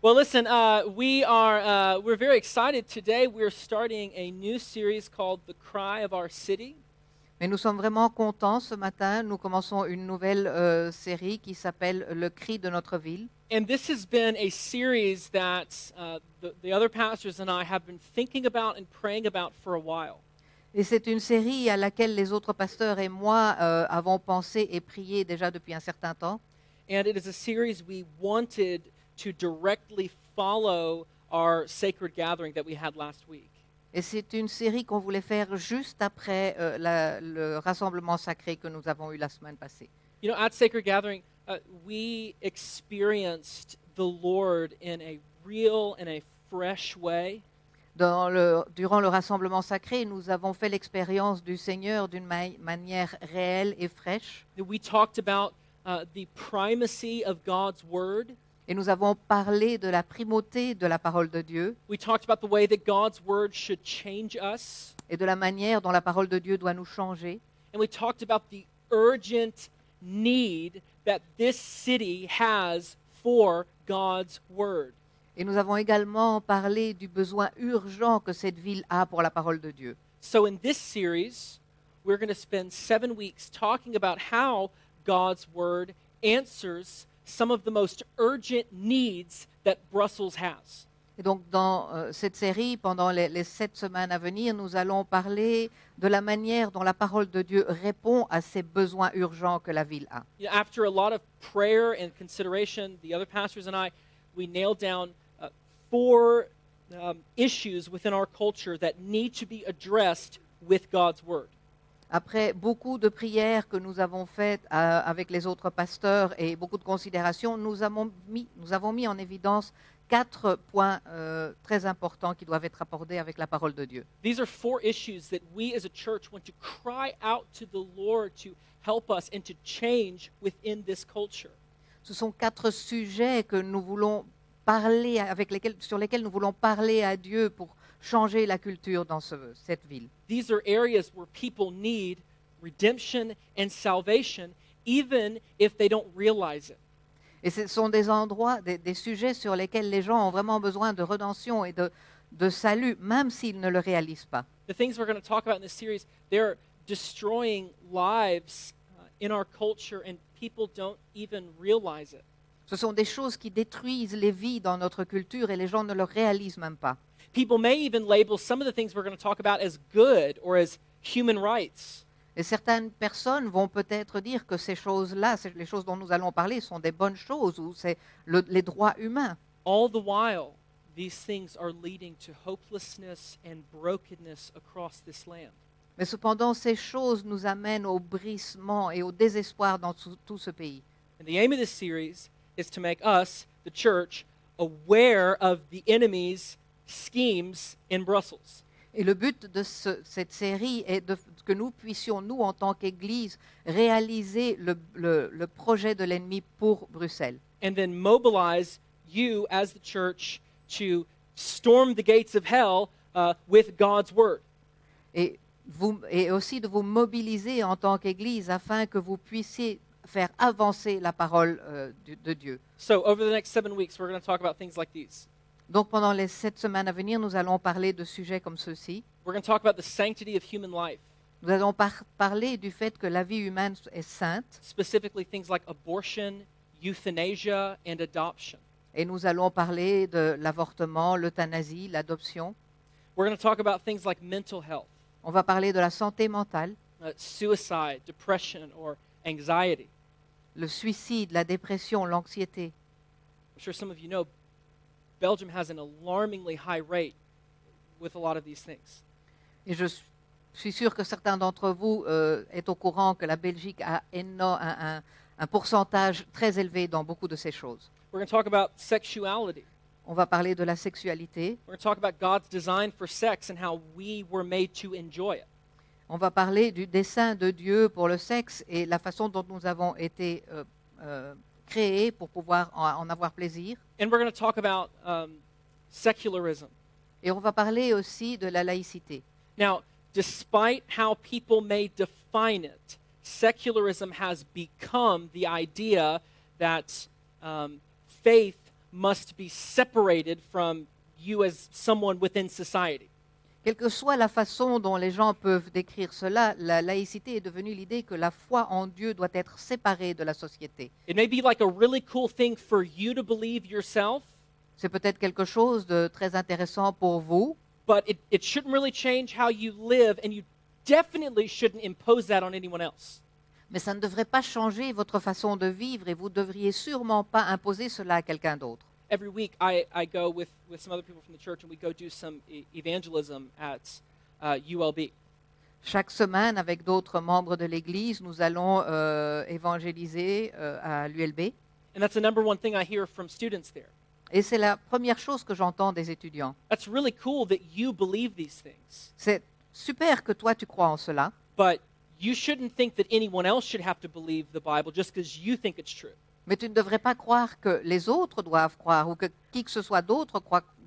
Well, listen, uh, we are uh, we're very excited today. We're starting a new series called "The Cry of Our City." Mais nous sommes vraiment contents ce matin. Nous commençons une nouvelle euh, série qui s'appelle Le cri de notre ville. And this has been a series that uh, the, the other pastors and I have been thinking about and praying about for a while. Et c'est une série à laquelle les autres pasteurs et moi euh, avons pensé et prié déjà depuis un certain temps. And it is a series we wanted to directly follow our sacred gathering that we had last week. Et c'est une série qu'on voulait faire juste après euh, la- le rassemblement sacré que nous avons eu la semaine passée. You know, at Sacred Gathering, uh, we experienced the Lord in a real and a fresh way. Dans le- durant le rassemblement sacré, nous avons fait l'expérience du Seigneur d'une ma- manière réelle et fraîche. We talked about uh, the primacy of God's Word. Et nous avons parlé de la primauté de la parole de Dieu We talked about the way that God's Word should change us. et de la manière dont la parole de Dieu doit nous changer. And we talked about the urgent need that this city has for God's Word. Et nous avons également parlé du besoin urgent que cette ville a pour la parole de Dieu. So, in this series, we're going to spend seven weeks talking about how God's Word answers some of the most urgent needs that Brussels has. Et donc, dans euh, cette série, pendant les, les sept semaines à venir, nous allons parler de la manière dont la parole de Dieu répond à ces besoins urgents que la ville a. After a lot of prayer and consideration, the other pastors and I, we nailed down uh, four um, issues within our culture that need to be addressed with God's Word. Après beaucoup de prières que nous avons faites euh, avec les autres pasteurs et beaucoup de considérations, nous avons mis, nous avons mis en évidence quatre points euh, très importants qui doivent être abordés avec la parole de Dieu. These are four issues that we as a church want to cry out to the Lord to help us and to change within this culture. Ce sont quatre sujets que nous voulons parler, avec lesquels, sur lesquels nous voulons parler à Dieu pour changer la culture dans ce- cette ville. These are areas where people need redemption and salvation, even if they don't realize it. Et ce sont des endroits, des, des sujets sur lesquels les gens ont vraiment besoin de rédemption et de, de salut, même s'ils ne le réalisent pas. The things we're going to talk about in this series, they're destroying lives uh, in our culture, and people don't even realize it. Ce sont des choses qui détruisent les vies dans notre culture et les gens ne le réalisent même pas. People may even label some of the things we're going to talk about as good or as human rights. Et certaines personnes vont peut-être dire que ces choses-là, les choses dont nous allons parler, sont des bonnes choses ou c'est le- les droits humains. All the while, these things are leading to hopelessness and brokenness across this land. Mais cependant, ces choses nous amènent au brisement et au désespoir dans tout, ce pays. And the aim of this series is to make us, the church, aware of the enemy's schemes in Brussels. Et le but de ce- cette série est de, que nous puissions, nous, en tant qu'Église, réaliser le, le- le projet de l'ennemi pour Bruxelles. and then mobilize you as the church to storm the gates of hell uh, with God's word. Et, vous, et aussi de vous mobiliser en tant qu'Église afin que vous puissiez faire avancer la parole euh, de, de Dieu. So, over the next seven weeks, we're going to talk about things like these. Donc pendant les sept semaines à venir, nous allons parler de sujets comme ceux-ci. We're going to talk about the sanctity of human life, Nous allons par- parler du fait que la vie humaine est sainte specifically things like abortion, euthanasia, and adoption. et nous allons parler de l'avortement, l'euthanasie, l'adoption. We're going to talk about things like mental health, On va parler de la santé mentale, uh, suicide, depression, or anxiety. le suicide, la dépression, l'anxiété. I'm sure some of you know Belgium has an alarmingly high rate with a lot of these things. Et je suis sûr que certains d'entre vous euh, est au courant que la Belgique a un, un- un pourcentage très élevé dans beaucoup de ces choses. We're going to talk about sexuality. On va parler de la sexualité, We're going to talk about God's design for sex and how we were made to enjoy it. on va parler du dessein de Dieu pour le sexe et la façon dont nous avons été euh, euh, créés pour pouvoir en, en avoir plaisir. And we're going to talk about um, secularism. Et on va parler aussi de la laïcité. Now, despite how people may define it, secularism has become the idea that um, faith must be separated from you as someone within society. Quelle que soit la façon dont les gens peuvent décrire cela, la laïcité est devenue l'idée que la foi en Dieu doit être séparée de la société. It may be like a really cool thing for you to believe yourself, C'est peut-être quelque chose de très intéressant pour vous, but it, it shouldn't really change how you live, and you definitely shouldn't impose that on anyone else. mais ça ne devrait pas changer votre façon de vivre et vous devriez sûrement pas imposer cela à quelqu'un d'autre. Every week, I, I go with, with some other people from the church, and we go do some e- evangelism at uh, ULB. Chaque semaine, avec d'autres membres de l'Église, nous allons euh, évangéliser euh, à l'ULB. And that's the number one thing I hear from students there. Et c'est la première chose que j'entends des étudiants. That's really cool that you believe these things, C'est super que toi tu crois en cela, but you shouldn't think that anyone else should have to believe the Bible just because you think it's true. Mais tu ne devrais pas croire que les autres doivent croire ou que qui que ce soit d'autre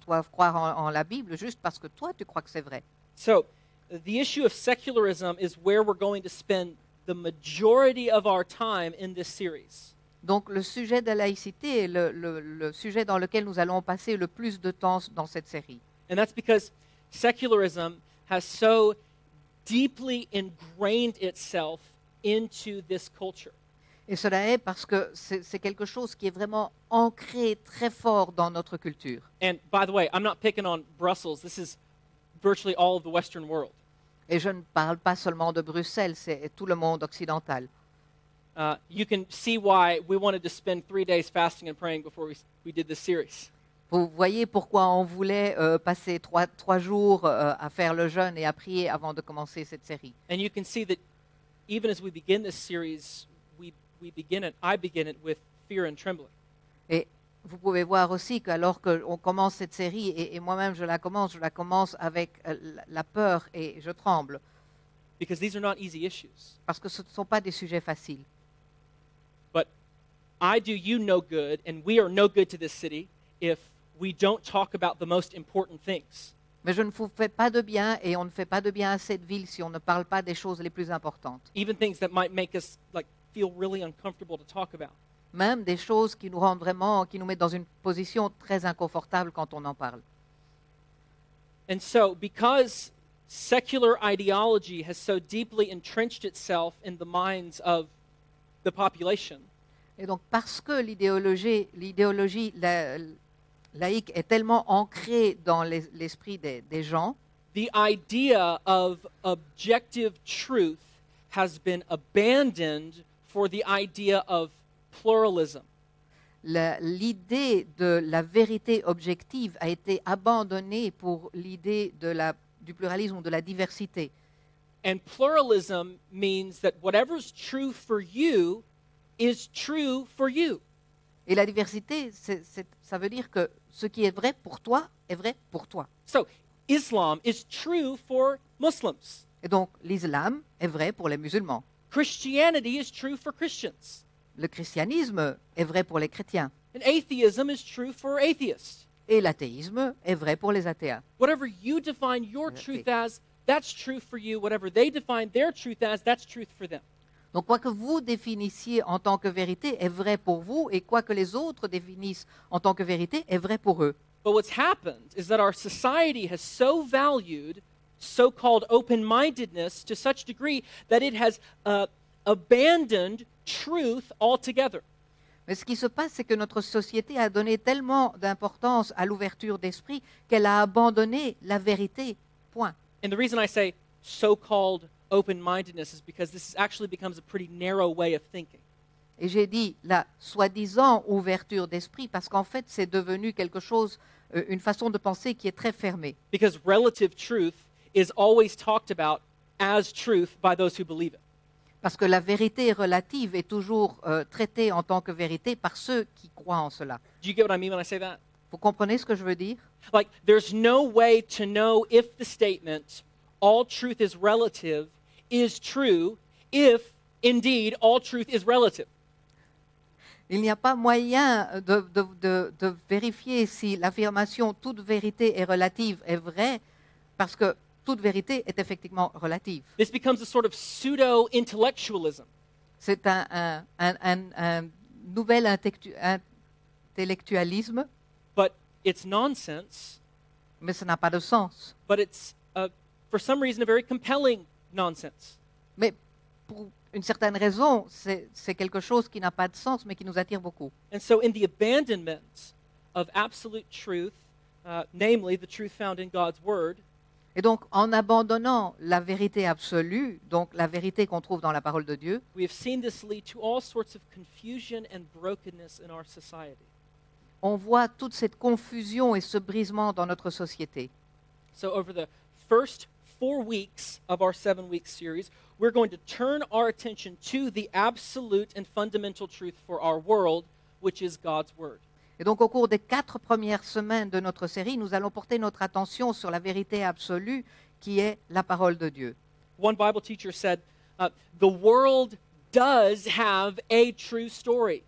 doivent croire en, en la Bible juste parce que toi tu crois que c'est vrai. So, the issue of secularism is where we're going to spend the majority of our time in this series. Donc le sujet de la laïcité est le, le- le sujet dans lequel nous allons passer le plus de temps dans cette série. And that's because secularism has so deeply ingrained itself into this culture. Et cela est parce que c'est quelque chose qui est vraiment ancré très fort dans notre culture. And by the way, I'm not picking on Brussels. This is virtually all of the Western world. Et je ne parle pas seulement de Bruxelles, c'est tout le monde occidental. Uh, you can see why we wanted to spend three days fasting and praying before we, we did this series. Vous voyez pourquoi on voulait euh, passer trois, trois jours euh, à faire le jeûne et à prier avant de commencer cette série. And you can see that even as we begin this series, we, begin it, I begin it with fear and trembling. Et vous pouvez voir aussi qu'alors qu'on commence cette série, et, et moi-même je la commence, je la commence avec euh, la- la peur et je tremble, Because these are not easy issues. parce que ce ne sont pas des sujets faciles. But I do you no good, and we are no good to this city if we don't talk about the most important things. Mais je ne vous fais pas de bien et on ne fait pas de bien à cette ville si on ne parle pas des choses les plus importantes. Even things that might make us like feel really uncomfortable to talk about. Même des choses qui nous rendent vraiment, qui nous mettent dans une position très inconfortable quand on en parle. And so, because secular ideology has so deeply entrenched itself in the minds of the population, Et donc parce que l'idéologie, l'idéologie la- laïque est tellement ancrée dans les- l'esprit des, des gens, the idea of objective truth has been abandoned for the idea of pluralism. la- l'idée de la vérité objective a été abandonnée pour l'idée de la- du pluralisme ou de la diversité. And pluralism means that whatever's true for you is true for you. Et la diversité, c'est- c'est- ça veut dire que ce qui est vrai pour toi est vrai pour toi. So, Islam is true for Muslims. Et donc l'islam est vrai pour les musulmans. Christianity is true for Christians. Le christianisme est vrai pour les chrétiens. And atheism is true for atheists. Et l'athéisme est vrai pour les athées. Whatever you define your truth as, that's true for you. Whatever they define their truth as, that's truth for them. Donc quoi que vous définissiez en tant que vérité est vrai pour vous et quoi que les autres définissent en tant que vérité est vrai pour eux. But what's happened is that our society has so valued so called open mindedness to such degree that it has uh, abandoned truth altogether. Mais ce qui se passe, c'est que notre société a donné tellement d'importance à l'ouverture d'esprit qu'elle a abandonné la vérité. Point. And the reason I say so called open mindedness is because this actually becomes a pretty narrow way of thinking. Et j'ai dit la soi-disant ouverture d'esprit parce qu'en fait, c'est devenu quelque chose, euh, une façon de penser qui est très fermée. Because relative truth is always talked about as truth by those who believe it. Parce que la vérité relative est toujours euh, traitée en tant que vérité par ceux qui croient en cela. Do you get what I mean when I say that? Vous comprenez ce que je veux dire? Like, there's no way to know if the statement, all truth is relative, is true if indeed all truth is relative. Il n'y a pas moyen de, de- de- de vérifier si l'affirmation toute vérité est relative est vraie, parce que toute vérité est effectivement relative. This becomes a sort of pseudo intellectualism. C'est un, un- un- un- nouvel intellectualisme, but it's nonsense, mais ça n'a pas de sens. but it's, uh, for some reason, a very compelling nonsense. Mais pour une certaine raison, c'est c'est quelque chose qui n'a pas de sens, mais qui nous attire beaucoup. And so, in the abandonment of absolute truth, uh, namely the truth found in God's Word, Et donc, en abandonnant la vérité absolue, donc la vérité qu'on trouve dans la parole de Dieu, we have seen this lead to all sorts of confusion and brokenness in our society. on voit toute cette confusion et ce brisement dans notre société. So, over the first four weeks of our seven week series, we're going to turn our attention to the absolute and fundamental truth for our world, which is God's Word. Et donc, au cours des quatre premières semaines de notre série, nous allons porter notre attention sur la vérité absolue qui est la parole de Dieu. One Bible teacher said, uh, The world does have a true story.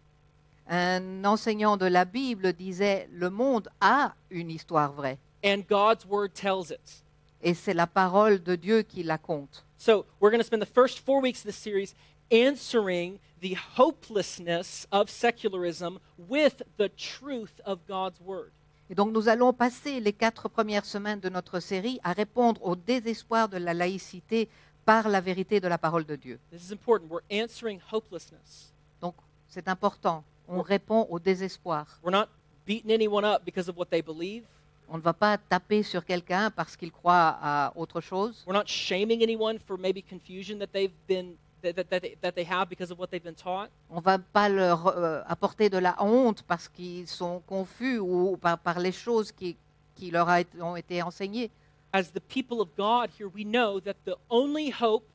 Un enseignant de la Bible disait, le monde a une histoire vraie. and God's word tells it. Et c'est la parole de Dieu qui la compte. So, we're going to spend the first four weeks of this series answering the hopelessness of secularism with the truth of God's word. Et donc nous allons passer les quatre premières semaines de notre série à répondre au désespoir de la laïcité par la vérité de la parole de Dieu. This is important. We're answering hopelessness. Donc c'est important. On répond au désespoir. We're not beating anyone up because of what they believe. On ne va pas taper sur quelqu'un parce qu'il croit à autre chose. We're not shaming anyone for maybe confusion that they've been that, that, that, they, that they have because of what they've been taught? On ne va pas leur euh, apporter de la honte parce qu'ils sont confus ou par, par les choses qui, qui leur a ont été enseignées. As the people of God here, we know that the only hope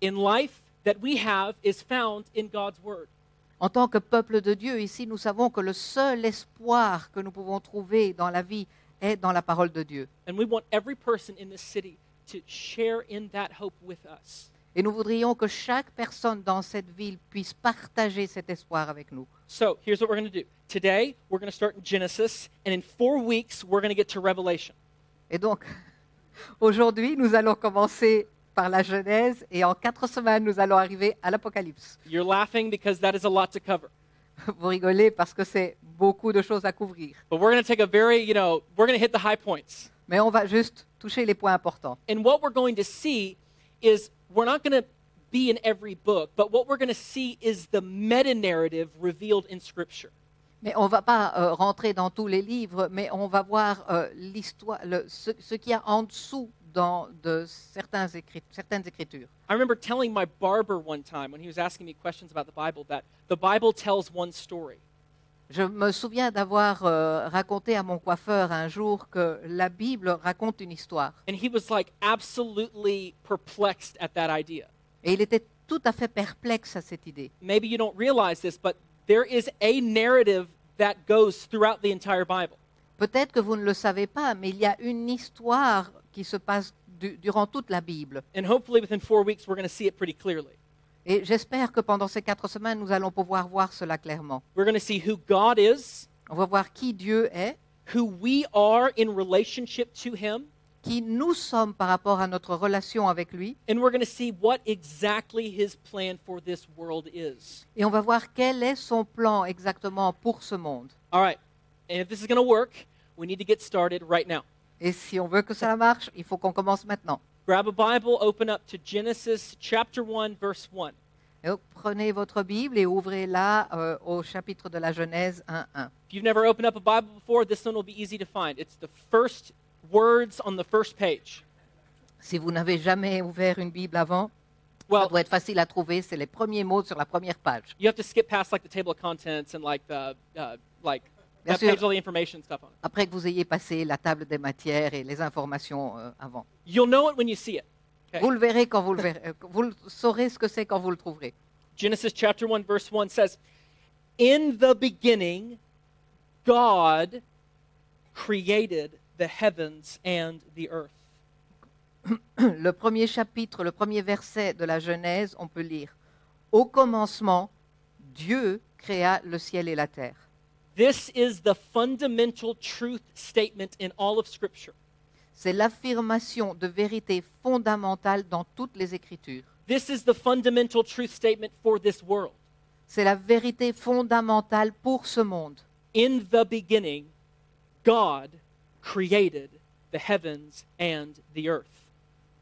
in life that we have is found in God's word. En tant que peuple de Dieu, ici, nous savons que le seul espoir que nous pouvons trouver dans la vie est dans la parole de Dieu. And we want every person in this city to share in that hope with us. Et nous voudrions que chaque personne dans cette ville puisse partager cet espoir avec nous. So here's what we're going to do. Today, we're going to start in Genesis, and in four weeks, we're going to get to Revelation. Et donc, aujourd'hui, nous allons commencer par la Genèse et en quatre semaines, nous allons arriver à l'Apocalypse. You're laughing because that is a lot to cover. Vous rigolez parce que c'est beaucoup de choses à couvrir. But we're going to take a very, you know, we're going to hit the high points. Mais on va juste toucher les points importants. And what we're going to see is we're not going to be in every book, but what we're going to see is the meta narrative revealed in Scripture. Mais on ne va pas euh, rentrer dans tous les livres, mais on va voir euh, l'histoire, le- ce, ce qu'il y a en dessous dans de certains écrit- certaines écritures. I remember telling my barber one time when he was asking me questions about the Bible that the Bible tells one story. Je me souviens d'avoir euh, raconté à mon coiffeur un jour que la Bible raconte une histoire. And he was like absolutely perplexed at that idea. Et il était tout à fait perplexe à cette idée. Maybe you don't realize this, but there is a narrative that goes throughout the entire Bible. Peut-être que vous ne le savez pas, mais il y a une histoire qui se passe du- durant toute la Bible. And hopefully within four weeks, we're going to see it pretty clearly. Et j'espère que pendant ces quatre semaines, nous allons pouvoir voir cela clairement. We're going to see who God is, On va voir qui Dieu est, who we are in relationship to Him, qui nous sommes par rapport à notre relation avec lui, and we're going to see what exactly His plan for this world is. et on va voir quel est son plan exactement pour ce monde. All right. And if this is going to work, we need to get started right now. Et si on veut que ça marche, il faut qu'on commence maintenant. Grab a Bible, open up to Genesis chapter 1, verse 1. Et donc, prenez votre Bible et ouvrez-la euh, au chapitre de la Genèse 1.1. If you've never opened up a Bible before, this one will be easy to find. It's the first words on the first page. Si vous n'avez jamais ouvert une Bible avant, ça Well, doit être facile à trouver. C'est les premiers mots sur la première page. you have to skip past like the table of contents and like the uh, like Bien that sûr. page all the information stuff on it. Après que vous ayez passé la table des matières et les informations euh, avant. You'll know it when you see it. Okay. Vous le verrez quand vous le verrez. euh, Vous le saurez ce que c'est quand vous le trouverez. Genesis chapter 1 verse 1 says, "In the beginning God created the heavens and the earth." Le premier chapitre, le premier verset de la Genèse, on peut lire Au commencement, Dieu créa le ciel et la terre. This is the fundamental truth statement in all of scripture. C'est l'affirmation de vérité fondamentale dans toutes les Écritures. This is the fundamental truth statement for this world. C'est la vérité fondamentale pour ce monde. In the beginning, God created the heavens and the earth.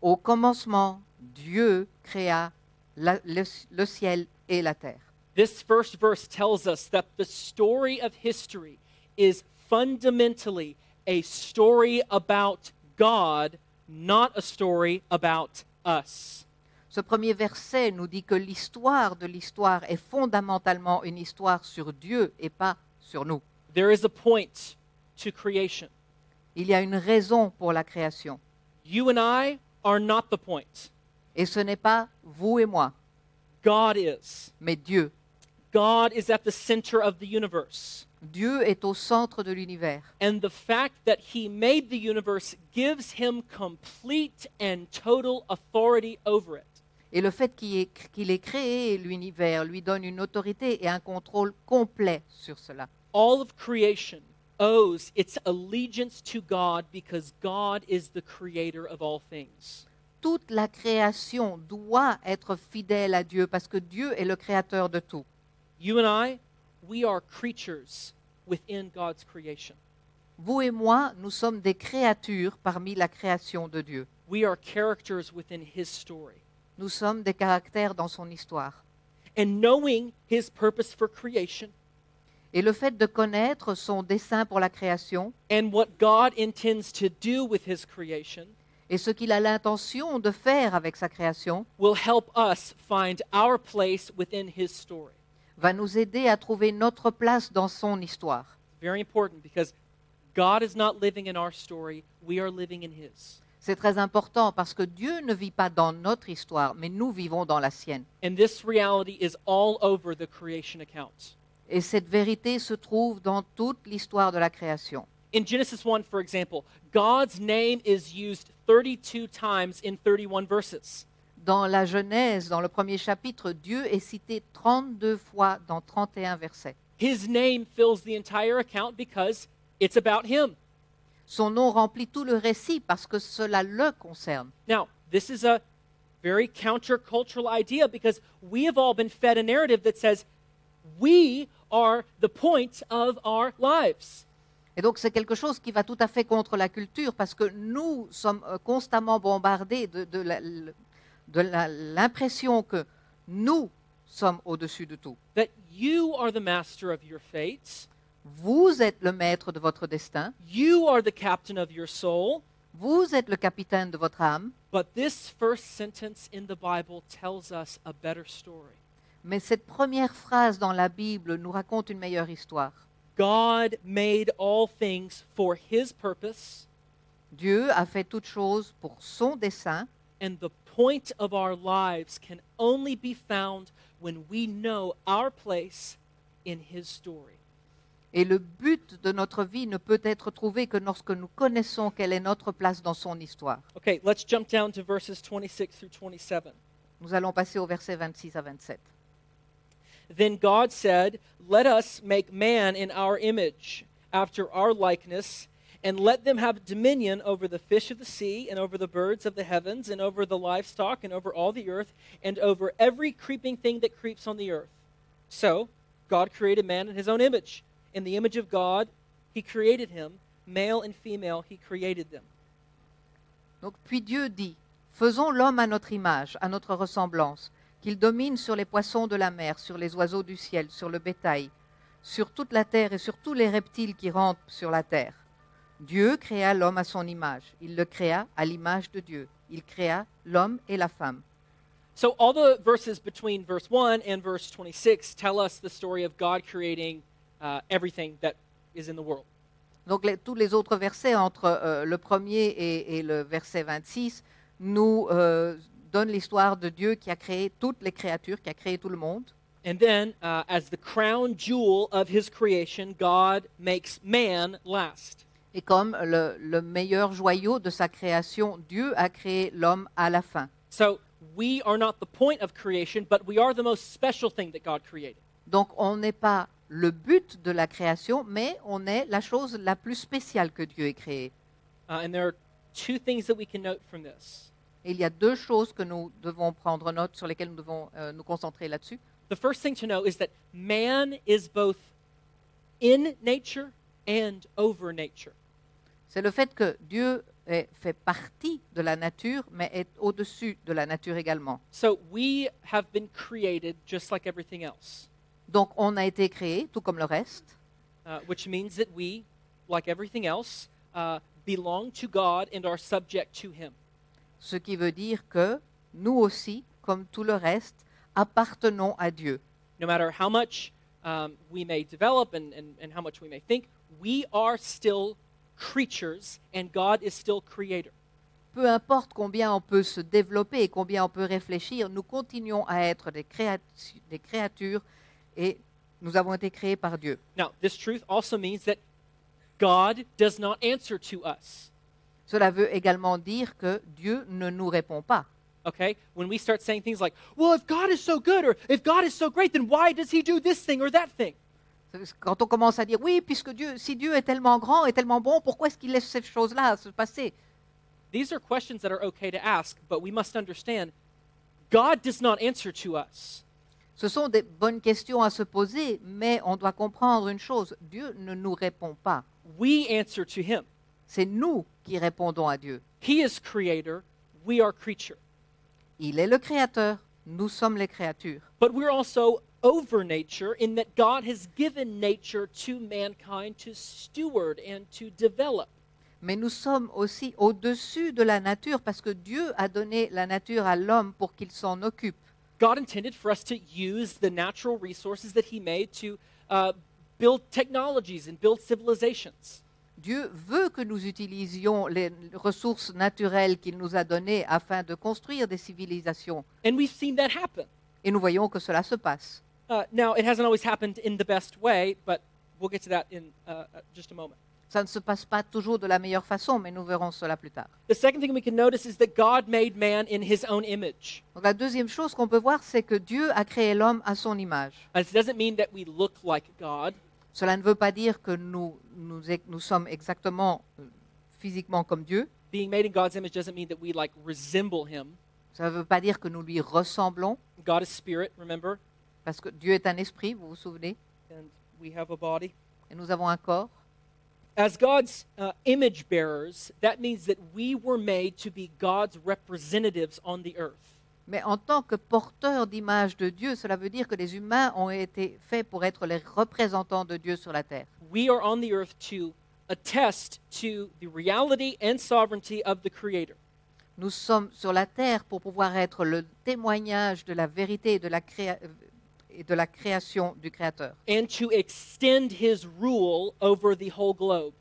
Au commencement, Dieu créa la- le, le ciel et la terre. This first verse tells us that the story of history is fundamentally a story about God, not a story about us. Ce premier verset nous dit que l'histoire de l'histoire est fondamentalement une histoire sur Dieu et pas sur nous. There is a point to creation. Il y a une raison pour la création. You and I are not the point. Et ce n'est pas vous et moi, God is. mais Dieu. God is at the center of the universe. Dieu est au centre de l'univers. And the fact that he made the universe gives him complete and total authority over it. Et le fait qu'il ait, qu'il ait créé l'univers lui donne une autorité et un contrôle complet sur cela. All of creation owes its allegiance to God because God is the creator of all things. Toute la création doit être fidèle à Dieu parce que Dieu est le créateur de tout. You and I, we are creatures within God's creation. Vous et moi, nous sommes des créatures parmi la création de Dieu. We are characters within his story. Nous sommes des caractères dans son histoire. And knowing his purpose for creation Et le fait de connaître son dessein pour la création and what God intends to do with his creation et ce qu'il a l'intention de faire avec sa création will help us find our place within his story. Va nous aider à trouver notre place dans son histoire. Very important because God is not living in our story, we are living in his. C'est très important parce que Dieu ne vit pas dans notre histoire, mais nous vivons dans la sienne. And this reality is all over the creation account. Et cette vérité se trouve dans toute l'histoire de la création. In Genesis 1, for example, God's name is used 32 times in 31 verses. Dans la Genèse, dans le premier chapitre, Dieu est cité 32 fois dans 31 versets. His name fills the entire account because it's about him. Son nom remplit tout le récit parce que cela le concerne. Now, this is a very countercultural idea because we have all been fed a narrative that says we are the point of our lives. Et donc c'est quelque chose qui va tout à fait contre la culture parce que nous sommes euh, constamment bombardés de, de la- de l'impression que nous sommes au-dessus de tout. That you are the master of your fate, Vous êtes le maître de votre destin, you are the captain of your soul. vous êtes le capitaine de votre âme, But this first sentence in the Bible tells us a better story. mais cette première phrase dans la Bible nous raconte une meilleure histoire. God made all things for his purpose, Dieu a fait toutes choses pour son dessein and the point of our lives can only be found when we know our place in his story. et le but de notre vie ne peut être trouvé que lorsque nous connaissons quelle est notre place dans son histoire. Okay, let's jump down to verses 26 through 27. Nous allons passer au verset 26 à 27. Then God said, Let us make man in our image, after our likeness, and let them have dominion over the fish of the sea, and over the birds of the heavens, and over the livestock, and over all the earth, and over every creeping thing that creeps on the earth. So, God created man in his own image. In the image of God, he created him. Male and female, he created them. Donc, puis Dieu dit, faisons l'homme à notre image, à notre ressemblance, qu'il domine sur les poissons de la mer, sur les oiseaux du ciel, sur le bétail, sur toute la terre et sur tous les reptiles qui rampent sur la terre. Dieu créa l'homme à son image. Il le créa à l'image de Dieu. Il créa l'homme et la femme. So, all the verses between verse 1 and verse 26 tell us the story of God creating uh, everything that is in the world. Donc les- tous les autres versets entre euh, le premier et, et le verset 26 nous euh, donnent l'histoire de Dieu qui a créé toutes les créatures, qui a créé tout le monde. And then, uh, as the crown jewel of his creation, God makes man last. Et comme le, le meilleur joyau de sa création, Dieu a créé l'homme à la fin. So, we are not the point of creation, but we are the most special thing that God created. Donc on n'est pas le but de la création, mais on est la chose la plus spéciale que Dieu ait créée. Uh, and there are two things that we can note from this. Et il y a deux choses que nous devons prendre note, sur lesquelles nous devons euh, nous concentrer là-dessus. The first thing to know is that man is both in nature and over nature. C'est le fait que Dieu est- fait partie de la nature, mais est au-dessus de la nature également. So we have been created just like everything else, Donc on a été créé, tout comme le reste, uh, which means that we, like everything else, uh, belong to God and are subject to Him. ce qui veut dire que nous aussi, comme tout le reste, appartenons à Dieu. No matter how much um, we may develop and, and, and how much we may think, we are still creatures and God is still creator. Peu importe combien on peut se développer et combien on peut réfléchir, nous continuons à être des, créatu- des créatures et nous avons été créés par Dieu. Now, this truth also means that God does not answer to us. Cela veut également dire que Dieu ne nous répond pas. Okay? When we start saying things like, well, if God is so good or if God is so great, then why does he do this thing or that thing? Quand on commence à dire oui, puisque Dieu, si Dieu est tellement grand et tellement bon, pourquoi est-ce qu'il laisse ces choses-là se passer? These are questions that are okay to ask, but we must understand God does not answer to us. Ce sont des bonnes questions à se poser, mais on doit comprendre une chose Dieu ne nous répond pas. We answer to him. C'est nous qui répondons à Dieu. He is creator, we are creature. Il est le créateur, nous sommes les créatures. But we're also over nature in that God has given nature to mankind to steward and to develop. Mais nous sommes aussi au-dessus de la nature parce que Dieu a donné la nature à l'homme pour qu'il s'en occupe. God intended for us to use the natural resources that He made to uh, build technologies and build civilizations. Dieu veut que nous utilisions les ressources naturelles qu'il nous a données afin de construire des civilisations. And we've seen that happen. Et nous voyons que cela se passe. Uh, now, it hasn't always happened in the best way, but we'll get to that in uh, uh, just a moment. Ça ne se passe pas toujours de la meilleure façon, mais nous verrons cela plus tard. The second thing we can notice is that God made man in His own image. Donc la deuxième chose qu'on peut voir, c'est que Dieu a créé l'homme à son image. And it doesn't mean that we look like God. Cela ne veut pas dire que nous, nous, nous sommes exactement euh, physiquement comme Dieu. Being made in God's image doesn't mean that we like resemble Him. Ça ne veut pas dire que nous lui ressemblons, God is spirit, remember, parce que Dieu est un esprit, vous vous souvenez, and we have a body. et nous avons un corps. As God's uh, image bearers, that means that we were made to be God's representatives on the earth. Mais en tant que porteurs d'image de Dieu, cela veut dire que les humains ont été faits pour être les représentants de Dieu sur la terre. We are on the earth to attest to the reality and sovereignty of the Creator. Nous sommes sur la terre pour pouvoir être le témoignage de la vérité et de la, créa- et de la création du Créateur. and to extend his rule over the whole globe.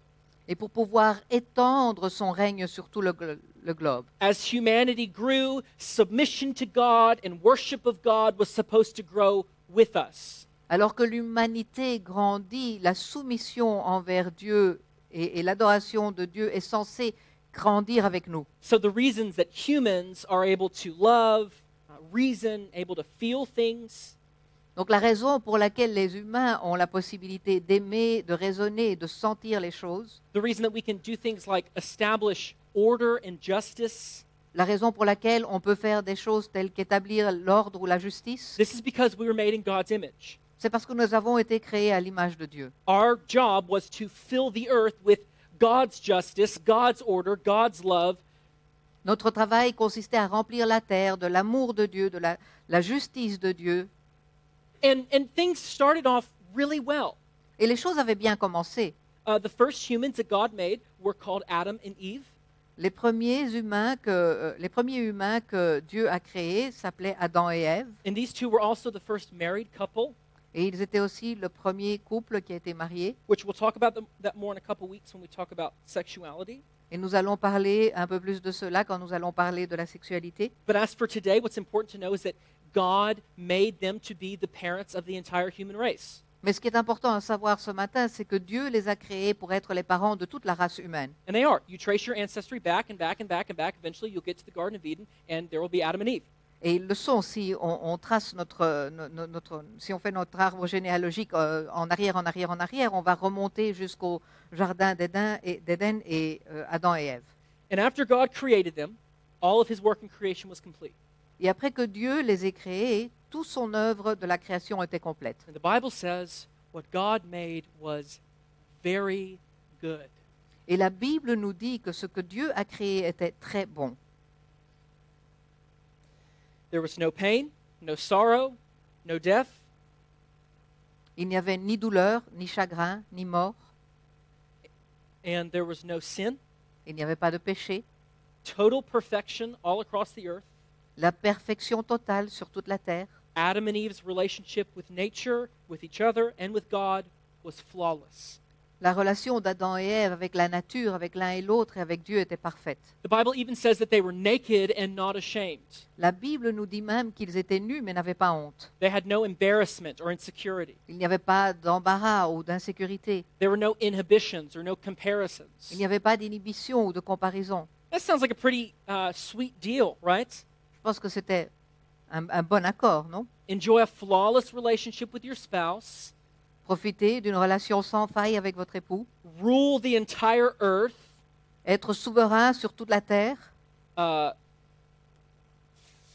Et pour pouvoir étendre son règne sur tout le, glo- le globe. As humanity grew, submission to God and worship of God was supposed to grow with us. Alors que l'humanité grandit, la soumission envers Dieu et, et l'adoration de Dieu est censée grandir avec nous. So the reasons that humans are able to love, uh, reason, able to feel things, Donc la raison pour laquelle les humains ont la possibilité d'aimer, de raisonner de sentir les choses, the reason that we can do things like establish order and justice, la raison pour laquelle on peut faire des choses telles qu'établir l'ordre ou la justice, this is because we were made in God's image. c'est parce que nous avons été créés à l'image de Dieu. Our job was to fill the earth with God's justice, God's order, God's love, Notre travail consistait à remplir la terre de l'amour de Dieu, de la, la justice de Dieu. And, and things started off really well. Et les choses avaient bien commencé. Uh, the first humans that God made were called Adam and Eve. Les premiers humains que, euh, les premiers humains que Dieu a créés s'appelaient Adam et Ève. And these two were also the first married couple, Et ils étaient aussi le premier couple qui a été marié. which we'll talk about that more in a couple weeks when we talk about sexuality. Et nous allons parler un peu plus de cela quand nous allons parler de la sexualité. But as for today, what's important to know is that God made them to be the parents of the entire human race. Mais ce qui est important à savoir ce matin, c'est que Dieu les a créés pour être les parents de toute la race humaine. And they are. You trace your ancestry back and back and back and back. Eventually, you'll get to the Garden of Eden, and there will be Adam and Eve. Et ils le sont si on, on trace notre, no- no- notre, si on fait notre arbre généalogique euh, en arrière, en arrière, en arrière, on va remonter jusqu'au jardin d'Éden et, d'Éden et euh, Adam et Ève. And after God created them, all of his work in creation was complete. Et après que Dieu les ait créés, toute son œuvre de la création était complète. And the Bible says, what God made was very good. Et la Bible nous dit que ce que Dieu a créé était très bon. There was no pain, no sorrow, no death, Il n'y avait ni douleur, ni chagrin, ni mort. and there was no sin. Il n'y avait pas de péché. Total perfection all across the earth. La perfection totale sur toute la terre. Adam and Eve's relationship with nature, with each other, and with God was flawless. La relation d'Adam et Ève avec la nature, avec l'un et l'autre et avec Dieu était parfaite. The Bible even says that they were naked and not ashamed. La Bible nous dit même qu'ils étaient nus mais n'avaient pas honte. They had no embarrassment or insecurity. Il n'y avait pas d'embarras ou d'insécurité. There were no inhibitions or no comparisons. Il n'y avait pas d'inhibition ou de comparaison. That sounds like a pretty uh, sweet deal, right? Je pense que c'était un, un bon accord, non? Enjoy a flawless relationship with your spouse, Profiter d'une relation sans faille avec votre époux, rule the entire earth, être souverain sur toute la terre, uh,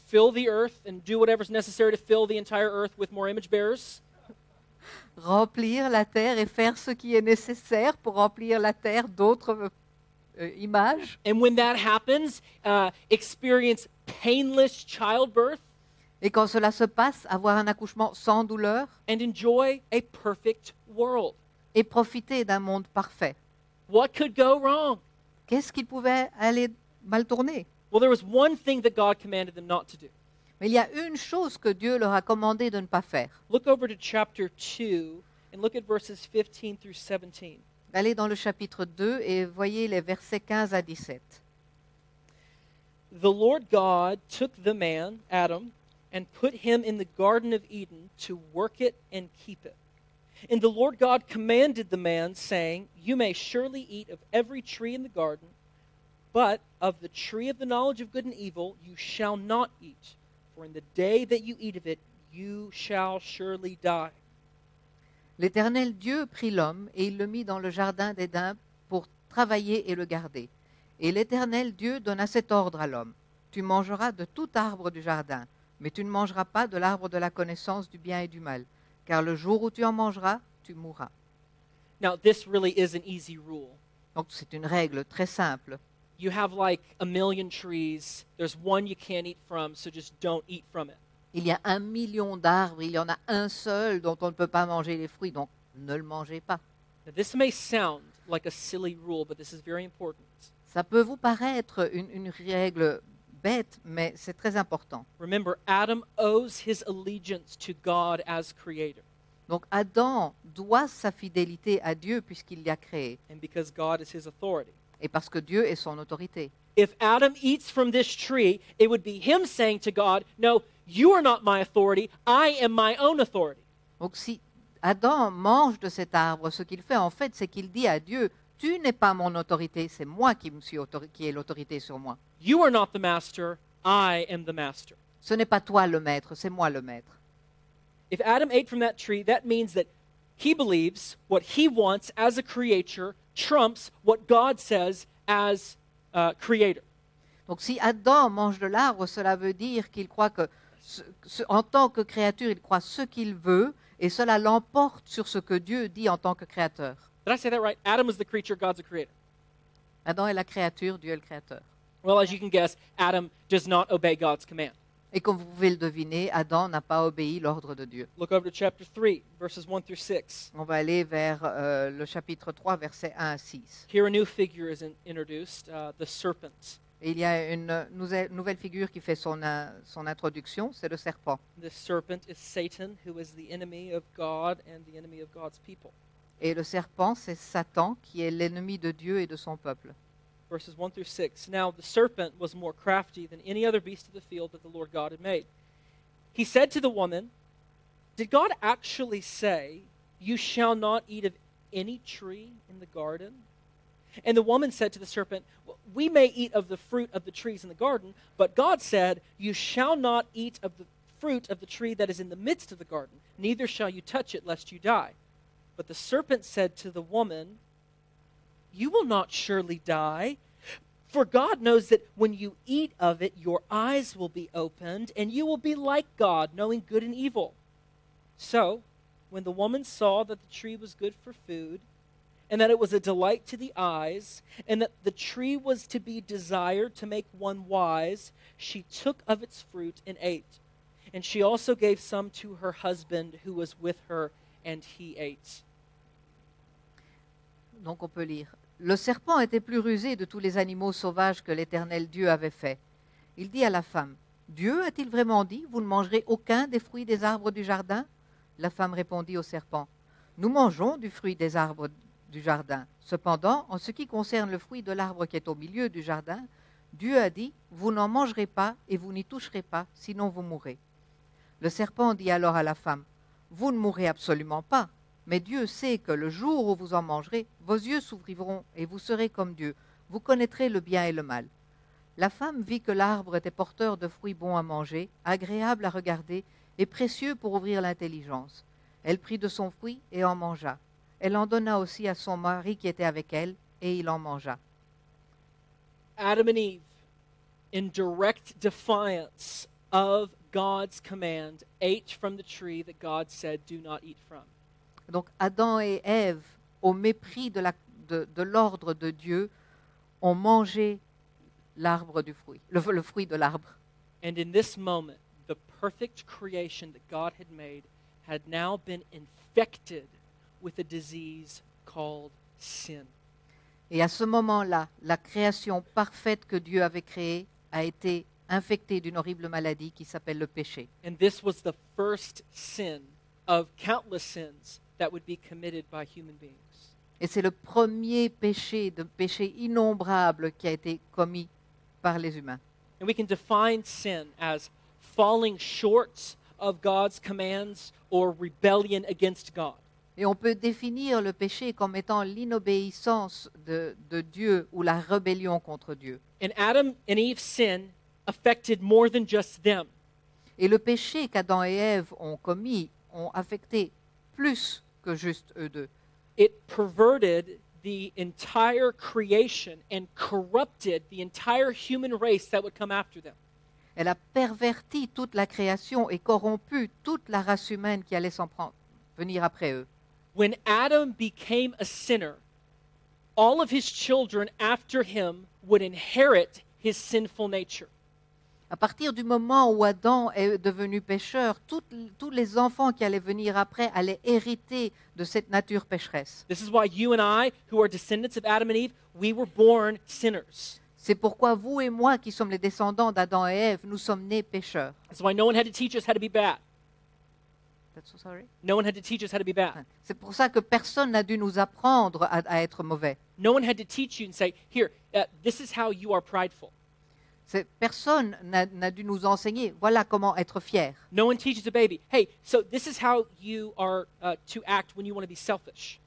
fill the earth, and do whatever's necessary to fill the entire earth with more image bearers. remplir la terre et faire ce qui est nécessaire pour remplir la terre d'autres euh, images. And when that happens, uh, experience painless childbirth Et quand cela se passe, avoir un accouchement sans douleur and enjoy a perfect world. et profiter d'un monde parfait. What could go wrong? Qu'est-ce qui pouvait aller mal tourner? Well, there was one thing that God commanded them not to do. Mais il y a une chose que Dieu leur a commandé de ne pas faire. Look over to chapter 2 and look at verses 15 through 17. Allez dans le chapitre 2 et voyez les versets 15 à 17. The Lord God took the man, Adam, and put him in the Garden of Eden to work it and keep it. And the Lord God commanded the man, saying, You may surely eat of every tree in the garden, but of the tree of the knowledge of good and evil you shall not eat, for in the day that you eat of it you shall surely die. L'Éternel Dieu prit l'homme et il le mit dans le jardin d'Éden pour travailler et le garder. Et l'Éternel Dieu donna cet ordre à l'homme. Tu mangeras de tout arbre du jardin, mais tu ne mangeras pas de l'arbre de la connaissance du bien et du mal, car le jour où tu en mangeras, tu mourras. Now, this really is an easy rule. Donc c'est une règle très simple. You have like a million trees, there's one you can't eat from, so just don't eat from it. Il y a un million d'arbres, il y en a un seul dont on ne peut pas manger les fruits, donc ne le mangez pas. Now, this may sound like a silly rule, but this is very important. Ça peut vous paraître une, une règle bête, mais c'est très important. Remember, Adam owes his allegiance to God as creator. Donc Adam doit sa fidélité à Dieu puisqu'il l'a créé, and because God is his authority. et parce que Dieu est son autorité. If Adam eats from this tree, it would be him saying to God, No, you are not my authority, I am my own authority. Donc si Adam mange de cet arbre, ce qu'il fait en fait, c'est qu'il dit à Dieu, tu n'es pas mon autorité, c'est moi qui, me suis qui ai l'autorité sur moi. You are not the master, I am the master. Ce n'est pas toi le maître, c'est moi le maître. If Adam ate from that tree, that means that he believes what he wants as a creator trumps what God says as uh, creator. Donc si Adam mange de l'arbre, cela veut dire qu'il croit que, ce- ce- en tant que créature, il croit ce qu'il veut, et cela l'emporte sur ce que Dieu dit en tant que créateur. Did I say that right? Adam is the creature, God's the creator. Adam est la créature, Dieu est le créateur. Well, as you can guess, Adam does not obey God's command. Et comme vous pouvez le deviner, Adam n'a pas obéi l'ordre de Dieu. Look over to chapter 3, verses 1 through 6. On va aller vers euh, le chapitre 3, versets 1 à 6. Here, a new figure is in- introduced uh, the serpent. Et il y a une euh, nouvelle figure qui fait son, in- son introduction, c'est le serpent. This serpent is Satan, who is the enemy of God and the enemy of God's people. Et le serpent, c'est Satan, qui est l'ennemi de Dieu et de son peuple. Verses 1 through 6. Now, the serpent was more crafty than any other beast of the field that the Lord God had made. He said to the woman, Did God actually say, You shall not eat of any tree in the garden? And the woman said to the serpent, We may eat of the fruit of the trees in the garden, but God said, You shall not eat of the fruit of the tree that is in the midst of the garden, neither shall you touch it, lest you die. But the serpent said to the woman, You will not surely die. For God knows that when you eat of it, your eyes will be opened, and you will be like God, knowing good and evil. So, when the woman saw that the tree was good for food, and that it was a delight to the eyes, and that the tree was to be desired to make one wise, she took of its fruit and ate. And she also gave some to her husband who was with her, and he ate. Donc on peut lire. Le serpent était plus rusé de tous les animaux sauvages que l'Éternel Dieu avait fait. Il dit à la femme, Dieu a-t-il vraiment dit, vous ne mangerez aucun des fruits des arbres du jardin? La femme répondit au serpent, Nous mangeons du fruit des arbres du jardin. Cependant, en ce qui concerne le fruit de l'arbre qui est au milieu du jardin, Dieu a dit, Vous n'en mangerez pas et vous n'y toucherez pas, sinon vous mourrez. Le serpent dit alors à la femme, Vous ne mourrez absolument pas, mais Dieu sait que le jour où vous en mangerez, vos yeux s'ouvriront et vous serez comme Dieu. Vous connaîtrez le bien et le mal. La femme vit que l'arbre était porteur de fruits bons à manger, agréable à regarder et précieux pour ouvrir l'intelligence. Elle prit de son fruit et en mangea. Elle en donna aussi à son mari qui était avec elle, et il en mangea. Adam and Eve, in direct defiance of God's command, ate from the tree that God said, Do not eat from. Donc Adam et Ève, au mépris de la- de- de l'ordre de, Dieu, ont mangé l'arbre du fruit, le, le fruit de l'arbre. And in this moment, the perfect creation that God had made had now been infected with a disease called sin. Et à ce moment-là, la création parfaite que Dieu avait créée a été infectée d'une horrible maladie qui s'appelle le péché. And this was the first sin of countless sins that would be committed by human beings. Et c'est le premier péché, de péché innombrable qui a été commis par les humains. And we can define sin as falling short of God's commands or rebellion against God. Et on peut définir le péché comme étant l'inobéissance de, de Dieu ou la rébellion contre Dieu. And Adam and Eve's sin affected more than just them. Et le péché qu'Adam et Ève ont commis ont affecté plus que juste eux deux. It perverted the entire creation and corrupted the entire human race that would come after them. Elle a perverti toute la création et corrompu toute la race humaine qui allait s'en prendre, venir après eux. When Adam became a sinner, all of his children after him would inherit his sinful nature. À partir du moment où Adam est devenu pécheur, tous les enfants qui allaient venir après allaient hériter de cette nature pécheresse. This is why you and I, who are descendants of Adam and Eve, we were born sinners. C'est pourquoi vous et moi, qui sommes les descendants d'Adam et Ève, nous sommes nés pécheurs. That's why no one had to teach us how to be bad. That's so sorry. No one had to teach us how to be bad. C'est pour ça que personne n'a dû nous apprendre à, à être mauvais. No one had to teach you and say, here, uh, this is how you are prideful. Personne n'a n'a dû nous enseigner, voilà comment être fier. No one teaches a baby, hey, so this is how you are uh, to act when you want to be selfish.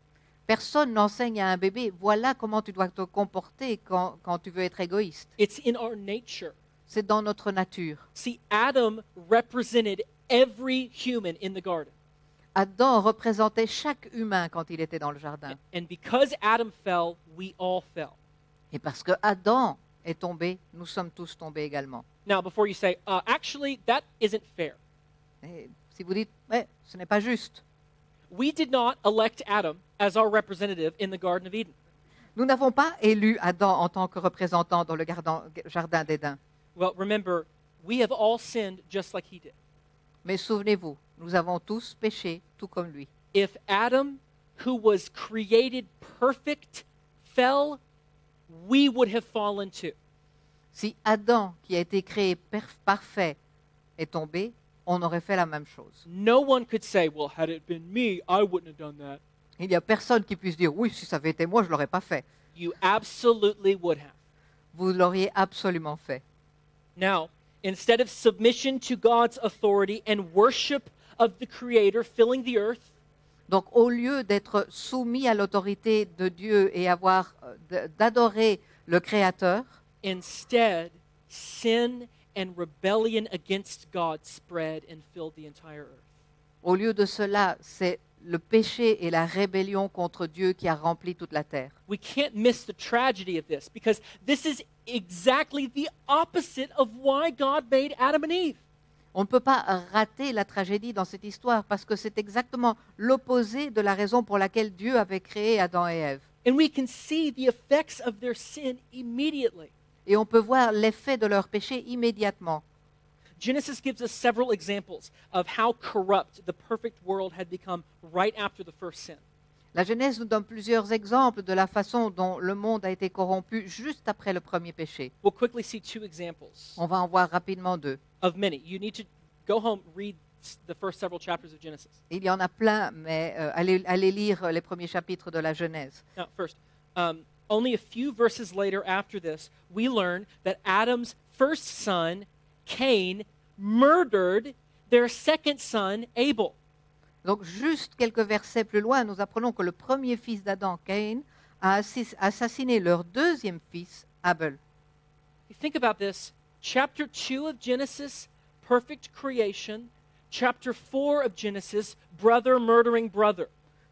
Personne n'enseigne à un bébé, voilà comment tu dois te comporter quand, quand tu veux être égoïste. It's in our nature. C'est dans notre nature. See, Adam represented every human in the garden. Adam représentait chaque humain quand il était dans le jardin. And because Adam fell, we all fell. Et parce que Adam est tombé, nous sommes tous tombés également. Now, before you say, uh, actually, that isn't fair, Et si vous dites, ouais, ce n'est pas juste, we did not elect Adam as our representative in the Garden of Eden. nous n'avons pas élu Adam en tant que représentant dans le gardan- jardin d'Éden. Well, remember, we have all sinned just like he did. Mais souvenez-vous, nous avons tous péché tout comme lui. If Adam, who was created perfect, fell, we would have fallen too. Si Adam, qui a été créé parfait, est tombé, on aurait fait la même chose. No one could say, well, had it been me, I wouldn't have done that. Il n'y a personne qui puisse dire, oui, si ça avait été moi, je l'aurais pas fait. You absolutely would have. Vous l'auriez absolument fait. Now, instead of submission to God's authority and worship of the Creator filling the earth, Donc, au lieu d'être soumis à l'autorité de Dieu et avoir euh, d'adorer le Créateur, instead, sin and rebellion against God spread and filled the entire earth. au lieu de cela, c'est le péché et la rébellion contre Dieu qui a rempli toute la terre. We can't miss the tragedy of this because this is exactly the opposite of why God made Adam and Eve. On ne peut pas rater la tragédie dans cette histoire parce que c'est exactement l'opposé de la raison pour laquelle Dieu avait créé Adam et Ève. And we can see the effects of their sin immediately. Et on peut voir l'effet de leur péché immédiatement. Genesis gives us several examples of how corrupt the perfect world had become right after the first sin. La Genèse nous donne plusieurs exemples de la façon dont le monde a été corrompu juste après le premier péché. We'll quickly see two examples On va en voir rapidement deux. of many. You need to go home, read s- the first several chapters of Genesis. Il y en a plein, mais euh, allez, allez lire les premiers chapitres de la Genèse. Now, first, um, only a few verses later after this, we learn that Adam's first son, Cain, murdered their second son, Abel. Donc juste quelques versets plus loin, nous apprenons que le premier fils d'Adam, Caïn, a assassiné leur deuxième fils, Abel. You think about this. Chapter 2 of Genesis, perfect creation. Chapter 4 of Genesis, brother murdering brother.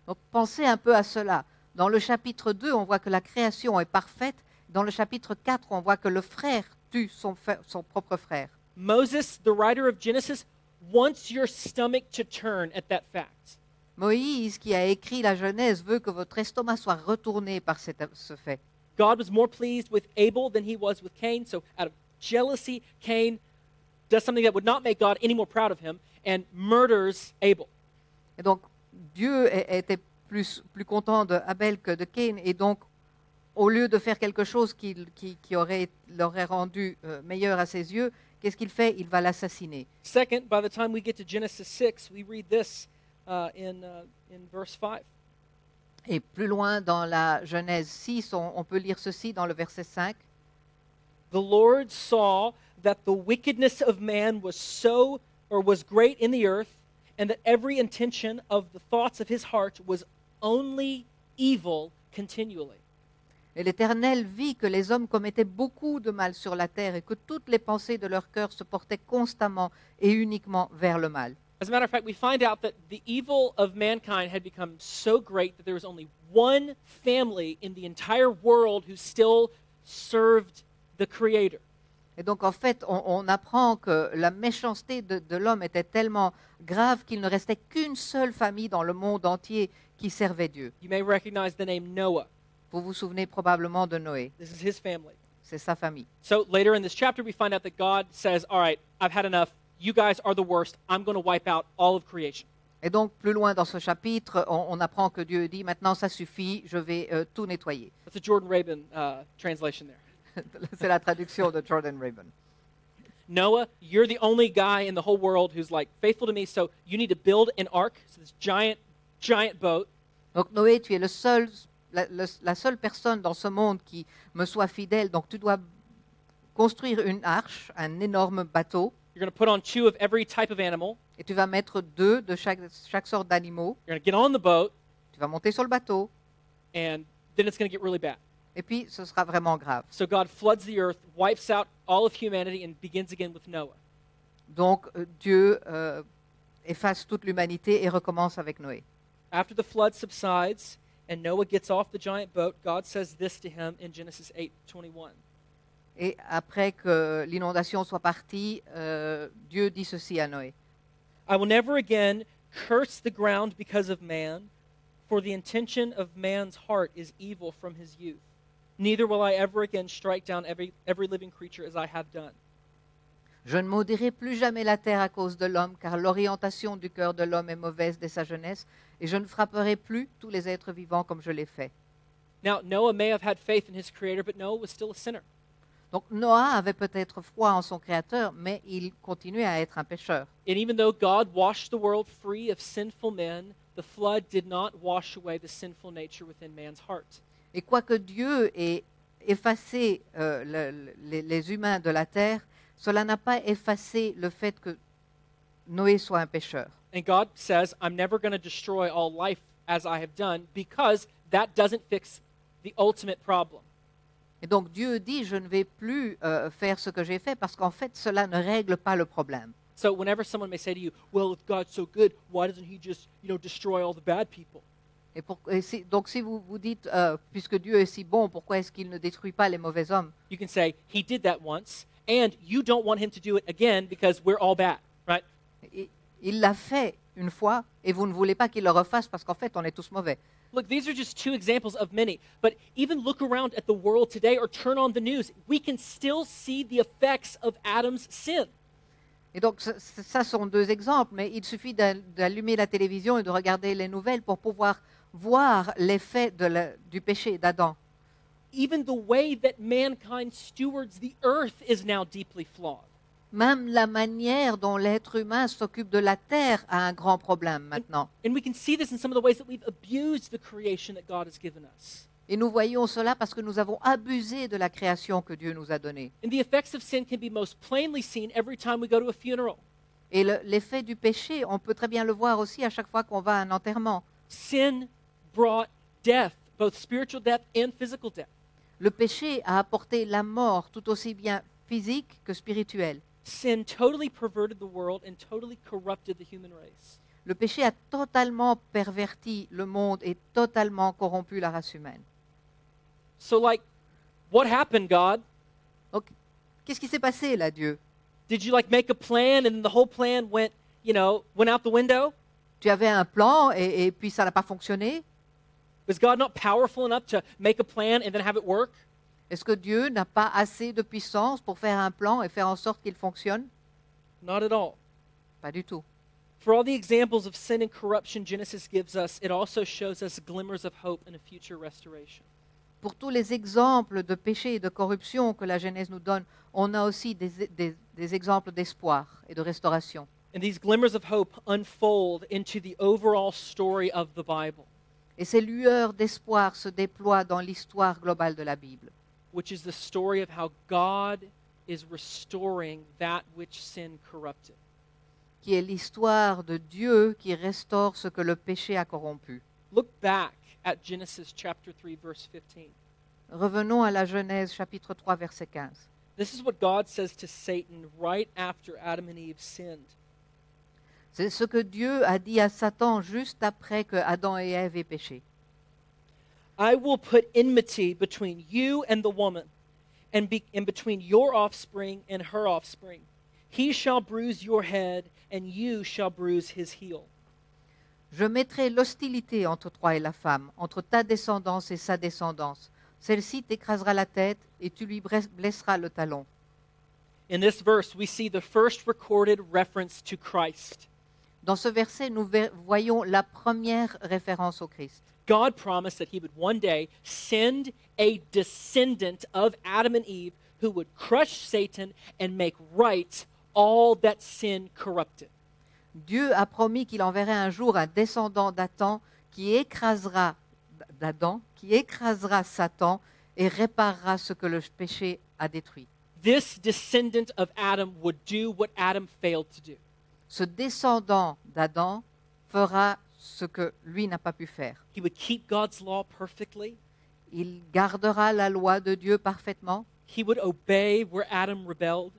Donc pensez un peu à cela. Dans le chapitre 2, on voit que la création est parfaite. Dans le chapitre 4, on voit que le frère tue son, son propre frère. Moses, the writer of Genesis, wants your stomach to turn at that fact. Moïse, qui a écrit la Genèse, veut que votre estomac soit retourné par cet- ce fait. God was more pleased with Abel than he was with Cain. So, out of jealousy, Cain does something that would not make God any more proud of him and murders Abel. Et donc, Dieu é- était plus, plus content de Abel que de Cain. Et donc, au lieu de faire quelque chose qui, qui- qui aurait, l'aurait rendu euh, meilleur à ses yeux, qu'est-ce qu'il fait? Il va l'assassiner. Second, by the time we get to Genesis 6, we read this uh, in, uh, in verse 5. Et plus loin dans la Genèse 6, on, on peut lire ceci dans le verset 5. The Lord saw that the wickedness of man was so or was great in the earth, and that every intention of the thoughts of his heart was only evil continually. Et l'Éternel vit que les hommes commettaient beaucoup de mal sur la terre et que toutes les pensées de leur cœur se portaient constamment et uniquement vers le mal. As a matter of fact, we find out that the evil of mankind had become so great that there was only one family in the entire world who still served the Creator. Et donc, en fait, on, on apprend que la méchanceté de, de l'homme était tellement grave qu'il ne restait qu'une seule famille dans le monde entier qui servait Dieu. You may recognize the name Noah. Vous vous souvenez probablement de Noé. This is his family. C'est sa famille. So later in this chapter, we find out that God says, All right, I've had enough. You guys are the worst. I'm going to wipe out all of creation. Et donc, plus loin dans ce chapitre, on, on apprend que Dieu dit maintenant ça suffit, je vais euh, tout nettoyer. That's a Jordan Rabin uh, translation there. C'est la traduction de Jordan Raven. Noah, you're the only guy in the whole world who's like faithful to me, so you need to build an ark, so this giant, giant boat. Donc Noé, tu es le seul, la, le- la seule personne dans ce monde qui me soit fidèle. Donc tu dois construire une arche, un énorme bateau, You're going to put on two of every type of animal. et tu vas mettre deux de chaque, chaque sorte d'animaux. You're going to get on the boat, Tu vas monter sur le bateau, and then it's going to get really bad. et puis ce sera vraiment grave. So God floods the earth, wipes out all of humanity, and begins again with Noah. Donc Dieu euh, efface toute l'humanité et recommence avec Noé. After the flood subsides and Noah gets off the giant boat, God says this to him in Genesis 8:21. Et après que l'inondation soit partie, euh, Dieu dit ceci à Noé. I will never again curse the ground because of man, for the intention of man's heart is evil from his youth. Neither will I ever again strike down every, every living creature as I have done. Je ne maudirai plus jamais la terre à cause de l'homme, car l'orientation du cœur de l'homme est mauvaise dès sa jeunesse, et je ne frapperai plus tous les êtres vivants comme je l'ai fait. Now, Noah may have had faith in his creator, but Noah was still a sinner. Donc Noah avait peut-être foi en son Créateur, mais il continuait à être un pécheur. And even though God washed the world free of sinful men, the flood did not wash away the sinful nature within man's heart. Et quoique Dieu ait effacé euh, le- le- les, les humains de la terre, cela n'a pas effacé le fait que Noé soit un pécheur. And God says, I'm never going to destroy all life as I have done because that doesn't fix the ultimate problem. Et donc Dieu dit, je ne vais plus euh, faire ce que j'ai fait parce qu'en fait, cela ne règle pas le problème. So whenever someone may say to you, "Well, if God's so good, why doesn't he just, you know, destroy all the bad people?" Et, pour- et si- donc si vous vous dites, euh, puisque Dieu est si bon, pourquoi est-ce qu'il ne détruit pas les mauvais hommes You can say, "He did that once, and you don't want him to do it again because we're all bad." right? Et il l'a fait une fois et vous ne voulez pas qu'il le refasse parce qu'en fait, on est tous mauvais. Look, these are just two examples of many. But even look around at the world today or turn on the news, we can still see the effects of Adam's sin. Et donc, ça, ça sont deux exemples, mais il suffit d'al- d'allumer la télévision et de regarder les nouvelles pour pouvoir voir l'effet du péché d'Adam. Even the way that mankind stewards the earth is now deeply flawed. Même la manière dont l'être humain s'occupe de la terre a un grand problème maintenant. And we can see this in some of the ways that we've abused the creation that God has given us. Et nous voyons cela parce que nous avons abusé de la création que Dieu nous a donnée. And the effects of sin can be most plainly seen every time we go to a funeral. Et le- l'effet du péché, on peut très bien le voir aussi à chaque fois qu'on va à un enterrement. Sin brought death, both spiritual death and physical death. Le péché a apporté la mort tout aussi bien physique que spirituelle. Sin totally perverted the world and totally corrupted the human race. Le péché a totalement perverti le monde et totalement corrompu la race humaine. So, like, what happened, God? Donc, qu'est-ce qui s'est passé là, Dieu? Did you like make a plan and the whole plan went, you know, went out the window? Tu avais un plan et, et puis ça n'a pas fonctionné? Was God not powerful enough to make a plan and then have it work? Est-ce que Dieu n'a pas assez de puissance pour faire un plan et faire en sorte qu'il fonctionne? Not at all. Pas du tout. For all the examples of sin and corruption Genesis gives us, it also shows us glimmers of hope and a future restoration. Pour tous les exemples de péché et de corruption que la Genèse nous donne, on a aussi des, des- des exemples d'espoir et de restauration. And these glimmers of hope unfold into the overall story of the Bible, Et ces lueurs d'espoir se déploient dans l'histoire globale de la Bible, which is the story of how God is restoring that which sin corrupted. qui est l'histoire de Dieu qui restaure ce que le péché a corrompu. Look back at Genesis chapter 3 verse 15. Revenons à la Genèse chapitre 3 verset 15. This is what God says to Satan right after Adam and Eve sinned. C'est ce que Dieu a dit à Satan juste après que Adam et Ève aient péché. I will put enmity between you and the woman, and, be, and between your offspring and her offspring. He shall bruise your head, and you shall bruise his heel. Je mettrai l'hostilité entre toi et la femme, entre ta descendance et sa descendance. Celle-ci t'écrasera la tête et tu lui blesseras le talon. In this verse, we see the first recorded reference to Christ. Dans ce verset, nous voyons la première référence au Christ. God promised that he would one day send a descendant of Adam and Eve who would crush Satan and make right all that sin corrupted. Dieu a promis qu'il enverrait un jour un descendant d'Adam qui écrasera d'Adam, qui écrasera Satan et réparera ce que le péché a détruit. This descendant of Adam would do what Adam failed to do. Ce descendant d'Adam fera ce que lui n'a pas pu faire. He would keep God's law perfectly. Il gardera la loi de Dieu parfaitement. He would obey where Adam rebelled,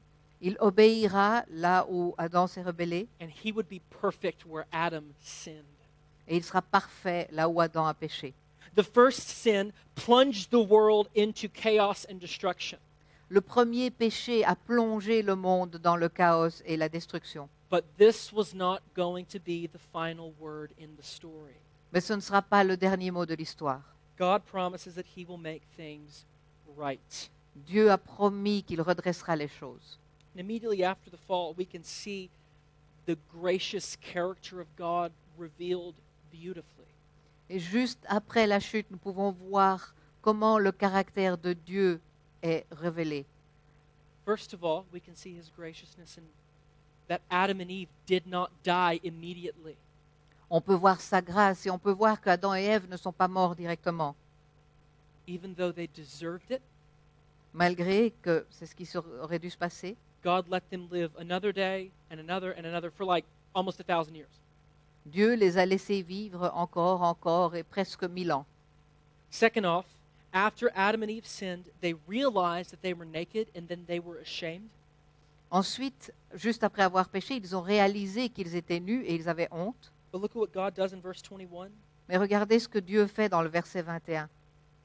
Il obéira là où Adam s'est rebellé and he would be perfect where Adam sinned. et il sera parfait là où Adam a péché. The first sin plunged the world into chaos and destruction. Le premier péché a plongé le monde dans le chaos et la destruction. But this was not going to be the final word in the story. Mais ce ne sera pas le dernier mot de l'histoire. God promises that he will make things right. Dieu a promis qu'il redressera les choses. And immediately after the fall, we can see the gracious character of God revealed beautifully. Et juste après la chute, nous pouvons voir comment le caractère de Dieu est révélé. First of all, we can see his graciousness in that Adam and Eve did not die immediately. On peut voir sa grâce et on peut voir qu'Adam et Ève ne sont pas morts directement, Even though they deserved it, malgré que c'est ce qui aurait dû se passer. God let them live another day and another and another for like almost a thousand years. Dieu les a laissés vivre encore, encore et presque mille ans. Second off, after Adam and Eve sinned, they realized that they were naked and then they were ashamed. Ensuite, juste après avoir péché, ils ont réalisé qu'ils étaient nus et ils avaient honte. But look at what God does in verse 21. Mais regardez ce que Dieu fait dans le verset 21.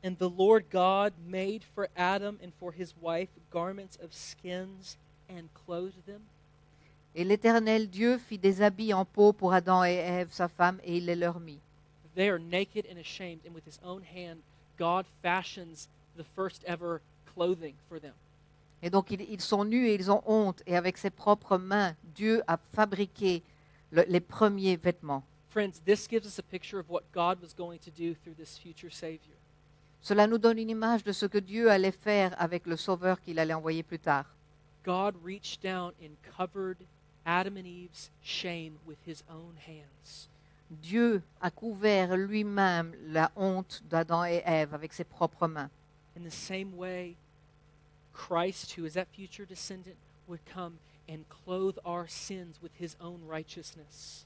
And the Lord God made for Adam and for his wife garments of skins and clothed them. Et l'Éternel Dieu fit des habits en peau pour Adam et Ève, sa femme, et il les leur mit. They are naked and ashamed, and with his own hand, God fashions the first ever clothing for them. Et donc ils, ils sont nus et ils ont honte, et avec ses propres mains, Dieu a fabriqué le- les premiers vêtements. Friends, this gives us a picture of what God was going to do through this future Savior. Cela nous donne une image de ce que Dieu allait faire avec le Sauveur qu'il allait envoyer plus tard. God reached down and covered Adam and Eve's shame with his own hands. Dieu a couvert lui-même la honte d'Adam et Ève avec ses propres mains. In the same way, Christ, who is that future descendant, would come and clothe our sins with his own righteousness.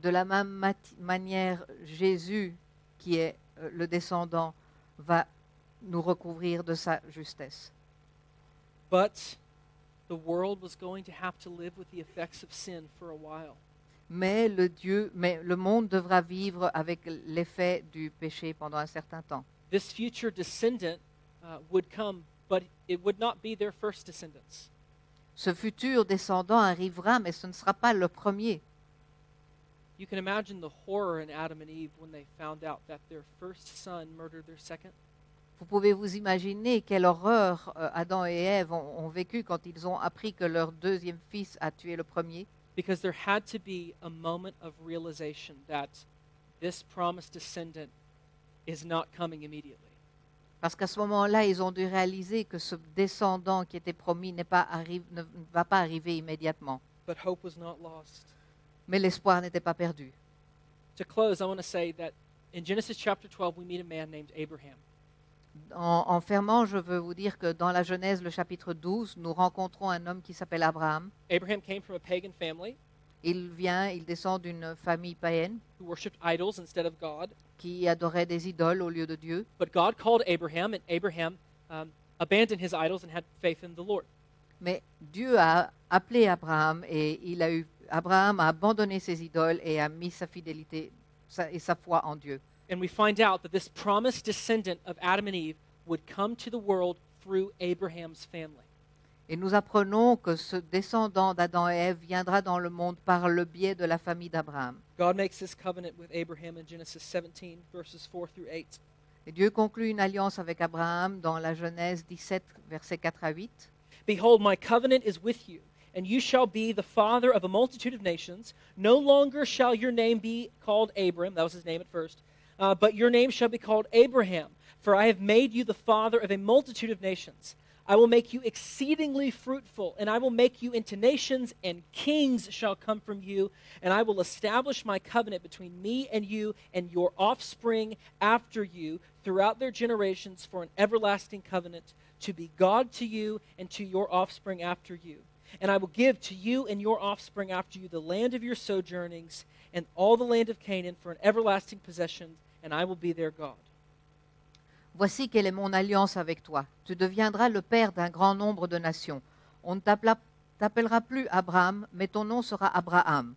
De la même mati- manière, Jésus, qui est euh, le descendant, va nous recouvrir de sa justesse. But the world was going to have to live with the effects of sin for a while. Mais le, Dieu, mais le monde devra vivre avec l'effet du péché pendant un certain temps. This future descendant uh, would come, but it would not be their first descendants. Ce futur descendant arrivera, mais ce ne sera pas le premier. You can imagine the horror in Adam and Eve when they found out that their first son murdered their second. Vous pouvez vous imaginer quelle horreur euh, Adam et Ève ont, ont vécu quand ils ont appris que leur deuxième fils a tué le premier. Because there had to be a moment of realization that this promised descendant is not coming immediately. Parce qu'à ce moment-là, ils ont dû réaliser que ce descendant qui était promis pas arri- ne ne va pas arriver immédiatement. But hope was not lost. Mais l'espoir n'était pas perdu. To close, I want to say that in Genesis chapter 12, we meet a man named Abraham. En, en fermant, je veux vous dire que dans la Genèse, le chapitre 12, nous rencontrons un homme qui s'appelle Abraham. Abraham came from a pagan family Il vient, il descend d'une famille païenne who worshipped idols instead of God. Qui adorait des idoles au lieu de Dieu. But God called Abraham, and Abraham um, abandoned his idols and had faith in the Lord. Mais Dieu a appelé Abraham et il a eu, Abraham a abandonné ses idoles et a mis sa fidélité sa- et sa foi en Dieu. And we find out that this promised descendant of Adam and Eve would come to the world through Abraham's family. Et nous apprenons que ce descendant d'Adam et Ève viendra dans le monde par le biais de la famille d'Abraham. God makes this covenant with Abraham in Genesis 17, verses 4 through 8. Et Dieu conclut une alliance avec Abraham dans la Genèse 17, versets 4 à 8. Behold, my covenant is with you, and you shall be the father of a multitude of nations. No longer shall your name be called Abram, that was his name at first, uh, but your name shall be called Abraham, for I have made you the father of a multitude of nations. I will make you exceedingly fruitful, and I will make you into nations, and kings shall come from you, and I will establish my covenant between me and you and your offspring after you throughout their generations for an everlasting covenant to be God to you and to your offspring after you. And I will give to you and your offspring after you the land of your sojournings and all the land of Canaan for an everlasting possession, and I will be their God. Voici quelle est mon alliance avec toi. Tu deviendras le père d'un grand nombre de nations. On ne t'appellera plus Abraham, mais ton nom sera Abraham,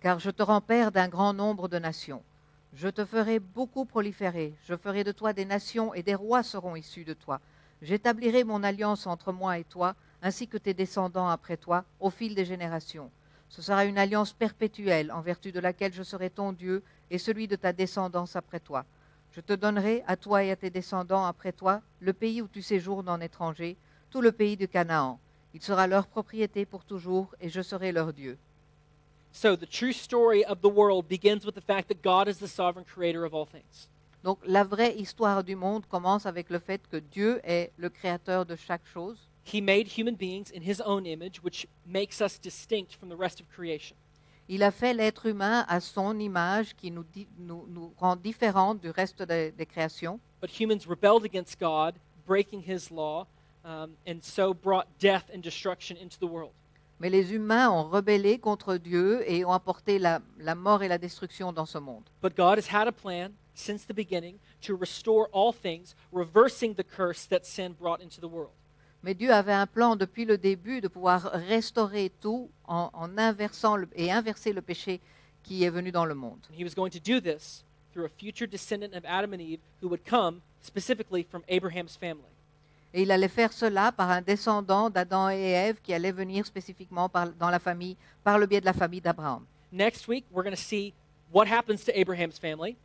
car je te rends père d'un grand nombre de nations. Je te ferai beaucoup proliférer, je ferai de toi des nations et des rois seront issus de toi. J'établirai mon alliance entre moi et toi, ainsi que tes descendants après toi, au fil des générations. Ce sera une alliance perpétuelle en vertu de laquelle je serai ton Dieu et celui de ta descendance après toi. Je te donnerai à toi et à tes descendants après toi le pays où tu séjournes en étranger, tout le pays de Canaan. Il sera leur propriété pour toujours et je serai leur Dieu. So, the true story of the world begins with the fact that God is the sovereign creator of all things. Donc la vraie histoire du monde commence avec le fait que Dieu est le créateur de chaque chose. He made human beings in his own image, which makes us distinct from the rest of creation. Il a fait l'être humain à son image qui nous, di- nous- nous rend différents du reste des- des créations. But humans rebelled against God, breaking his law, um, and so brought death and destruction into the world. Mais les humains ont rebellé contre Dieu et ont apporté la, la mort et la destruction dans ce monde. But God has had a plan since the beginning to restore all things, reversing the curse that sin brought into the world. Mais Dieu avait un plan depuis le début de pouvoir restaurer tout en, en inversant le- et inverser le péché qui est venu dans le monde. He was going to do this through a future descendant of Adam and Eve who would come specifically from Abraham's family. Et il allait faire cela par un descendant d'Adam et Ève qui allait venir spécifiquement par- dans la famille, par le biais de la famille d'Abraham. Next week, we're going to see what happens to Abraham's family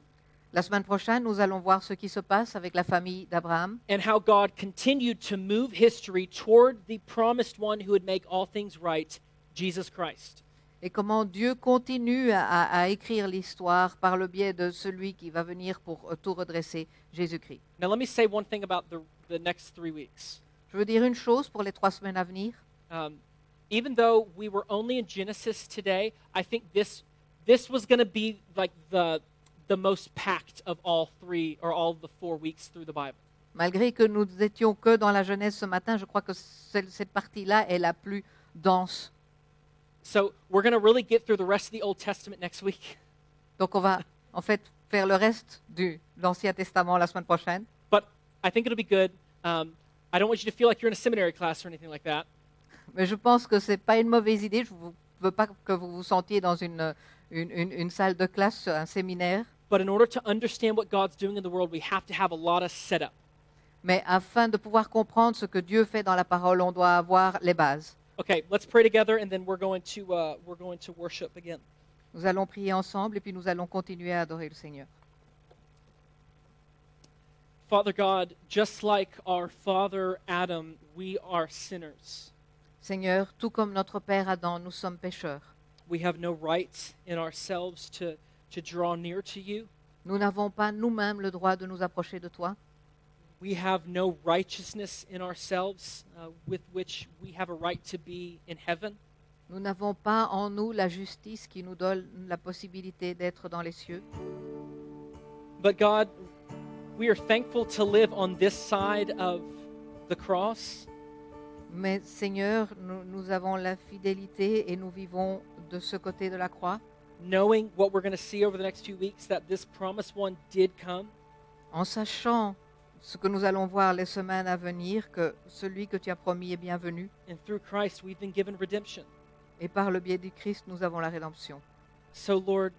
La semaine prochaine, nous allons voir ce qui se passe avec la famille d'Abraham and how God continued to move history toward the promised one who would make all things right, Jesus Christ. et comment Dieu continue à, à- écrire l'histoire par le biais de celui qui va venir pour euh, tout redresser, Jésus-Christ. Now, let me say one thing about the, the next three weeks. Je veux dire une chose pour les trois semaines à venir. Um, even though we were only in Genesis today, I think this this was going to be like the the most packed of all three or all the four weeks through the Bible. Malgré que nous étions que dans la Genèse ce matin, je crois que celle- cette partie-là est la plus dense. So we're going to really get through the rest of the Old Testament next week. Donc on va en fait faire le reste du- de l'Ancien Testament la semaine prochaine. But I think it'll be good. Um, I don't want you to feel like you're in a seminary class or anything like that. Mais je pense que ce n'est pas une mauvaise idée. Je ne veux pas que vous vous sentiez dans une, une, une- une salle de classe, un séminaire. But in order to understand what God's doing in the world, we have to have a lot of setup. Mais afin de pouvoir comprendre ce que Dieu fait dans la parole, on doit avoir les bases. Okay, let's pray together, and then we're going to uh, we're going to worship again. Nous allons prier ensemble et puis nous allons continuer à adorer le Seigneur. Father God, just like our father Adam, we are sinners. Seigneur, tout comme notre Père Adam, nous sommes pécheurs. We have no right in ourselves to, to draw near to you. Nous n'avons pas nous-mêmes le droit de nous approcher de toi. We have no righteousness in ourselves uh, with which we have a right to be in heaven. Nous n'avons pas en nous la justice qui nous donne la possibilité d'être dans les cieux. But God, we are thankful to live on this side of the cross. Mais Seigneur, nous, nous avons la fidélité et nous vivons de ce côté de la croix, knowing what we're going to see over the next few weeks that this promised one did come. en sachant ce que nous allons voir les semaines à venir, que celui que tu as promis est bienvenu. And through Christ, we've been given redemption. Et par le biais du Christ, nous avons la rédemption. So, Lord,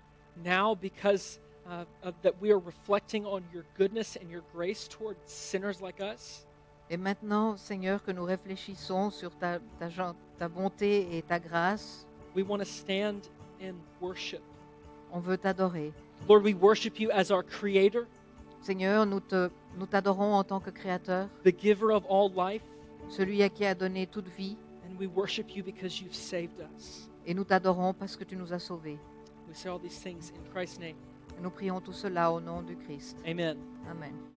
now because uh, of that we are reflecting on your goodness and your grace towards sinners like us, Et maintenant, Seigneur, que nous réfléchissons sur ta, ta, gen- ta bonté et ta grâce, we want to stand in worship. on veut t'adorer. Lord, we worship you as our creator, Seigneur, nous te- nous t'adorons en tant que Créateur, the giver of all life, celui à qui a donné toute vie, and we worship you because you've saved us. et nous t'adorons parce que tu nous as sauvés. We say all these things in Christ's name. Et nous prions tout cela au nom du Christ. Amen. Amen.